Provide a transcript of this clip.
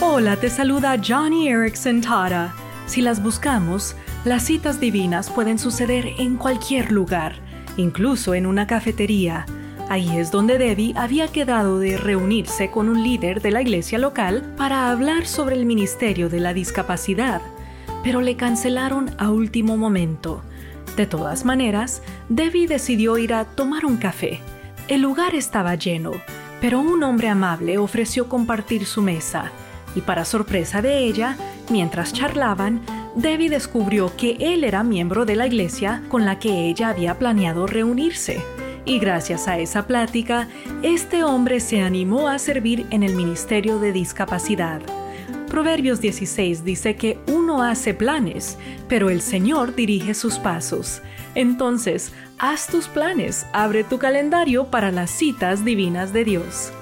Hola, te saluda Johnny Erickson Tara. Si las buscamos, las citas divinas pueden suceder en cualquier lugar, incluso en una cafetería. Ahí es donde Debbie había quedado de reunirse con un líder de la iglesia local para hablar sobre el ministerio de la discapacidad, pero le cancelaron a último momento. De todas maneras, Debbie decidió ir a tomar un café. El lugar estaba lleno, pero un hombre amable ofreció compartir su mesa y para sorpresa de ella, mientras charlaban, Debbie descubrió que él era miembro de la iglesia con la que ella había planeado reunirse. Y gracias a esa plática, este hombre se animó a servir en el Ministerio de Discapacidad. Proverbios 16 dice que uno hace planes, pero el Señor dirige sus pasos. Entonces, haz tus planes, abre tu calendario para las citas divinas de Dios.